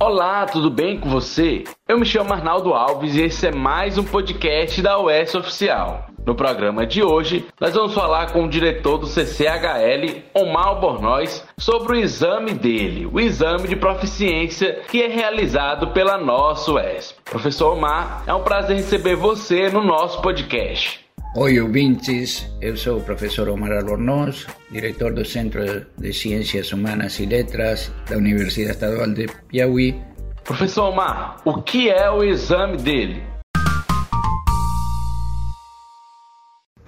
Olá, tudo bem com você? Eu me chamo Arnaldo Alves e esse é mais um podcast da UES Oficial. No programa de hoje, nós vamos falar com o diretor do CCHL, Omar Albornoz, sobre o exame dele, o exame de proficiência que é realizado pela nossa UES. Professor Omar, é um prazer receber você no nosso podcast. Oi, ouvintes. Eu sou o professor Omar Albornoz, diretor do Centro de Ciências Humanas e Letras da Universidade Estadual de Piauí. Professor Omar, o que é o exame dele?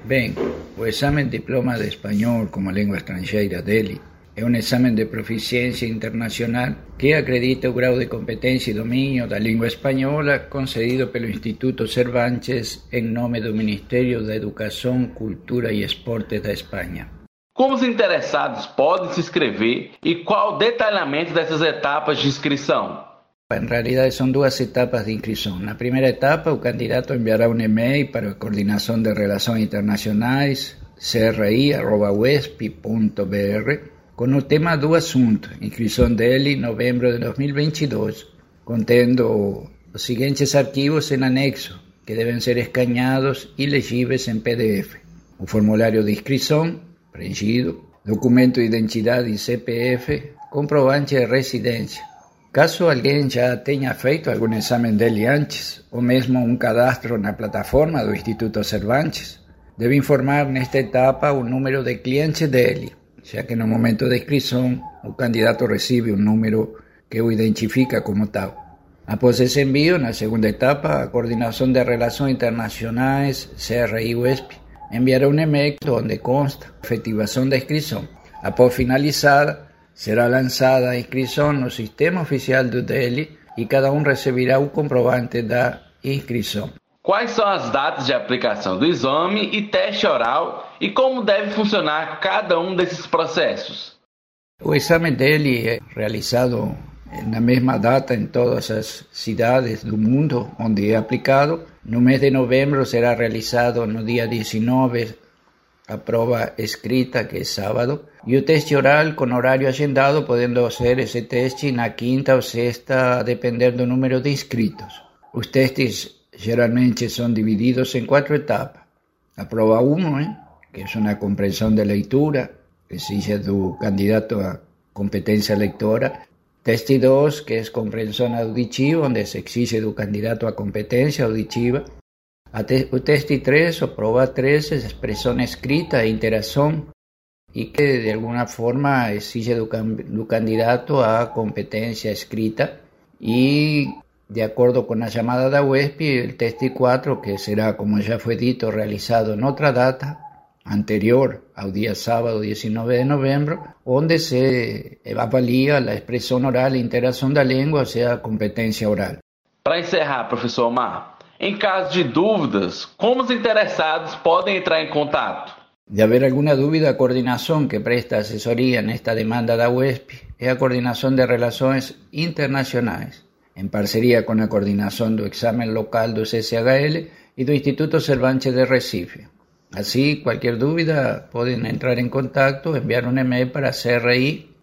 Bem, o exame Diploma de Espanhol como língua estrangeira dele é um exame de proficiência internacional que acredita o grau de competência e domínio da língua espanhola concedido pelo Instituto Cervantes em nome do Ministério da Educação, Cultura e Esportes da Espanha. Como os interessados podem se inscrever e qual o detalhamento dessas etapas de inscrição? Em realidade, são duas etapas de inscrição. Na primeira etapa, o candidato enviará um e-mail para a Coordenação de Relações Internacionais, cri.uesp.br, con o tema do assunto, inscrição dele em novembro de 2022, contendo os seguintes arquivos em anexo, que devem ser escaneados e legíveis em PDF. O formulário de inscrição, preenchido, documento de identidade e CPF, comprovante de residência. Caso alguém já tenha feito algum exame dele antes, ou mesmo um cadastro na plataforma do Instituto Cervantes, deve informar nesta etapa o número de cliente dele, ya que en el momento de inscripción el candidato recibe un número que lo identifica como tal. Após ese envío, en la segunda etapa, a Coordinación de Relaciones Internacionales, CRI UESP, enviará un email donde consta efectivación de inscripción. Após finalizada, será lanzada a inscripción el sistema oficial do DELI y cada uno recibirá un comprobante de inscripción. Quais são as datas de aplicação do exame e teste oral e como deve funcionar cada um desses processos? O exame dele é realizado na mesma data em todas as cidades do mundo onde é aplicado. No mês de novembro será realizado no dia 19 a prova escrita, que é sábado, e o teste oral com horário agendado, podendo ser esse teste na quinta ou sexta, a depender do número de inscritos. Os testes generalmente son divididos en cuatro etapas. La prueba 1, ¿eh? que es una comprensión de lectura, que exige tu candidato a competencia lectora. Teste 2, que es comprensión auditiva, donde se exige tu candidato a competencia auditiva. A te teste 3 o prueba 3 es expresión escrita e interacción y que de alguna forma exige tu, tu candidato a competencia escrita y de acuerdo con la llamada de UESP, el teste 4, que será, como ya fue dicho, realizado en otra data anterior al día sábado 19 de noviembre, donde se avalía la expresión oral e interacción da língua, ou seja, a competência oral. Para encerrar, professor Omar, em caso de dúvidas, como os interessados podem entrar em contato? De haber alguna dúvida, a coordenación que presta asesoría en esta demanda da UESP es a Coordinación de Relaciones Internacionales en parcería con la coordinación del examen local del CCHL y del Instituto Cervantes de Recife. Así, cualquier duda pueden entrar en contacto, enviar un email para cri.wesp.br.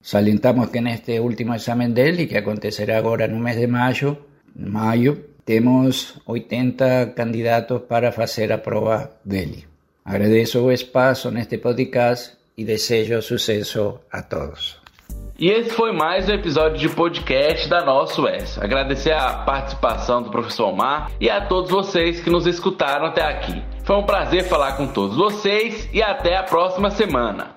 Salientamos que en este último examen DELI, que acontecerá ahora en un mes de mayo, mayo tenemos 80 candidatos para hacer a prueba DELI. Agradezco el espacio en este podcast y deseo suceso a todos. E esse foi mais um episódio de podcast da Nossa UES. Agradecer a participação do professor Omar e a todos vocês que nos escutaram até aqui. Foi um prazer falar com todos vocês e até a próxima semana.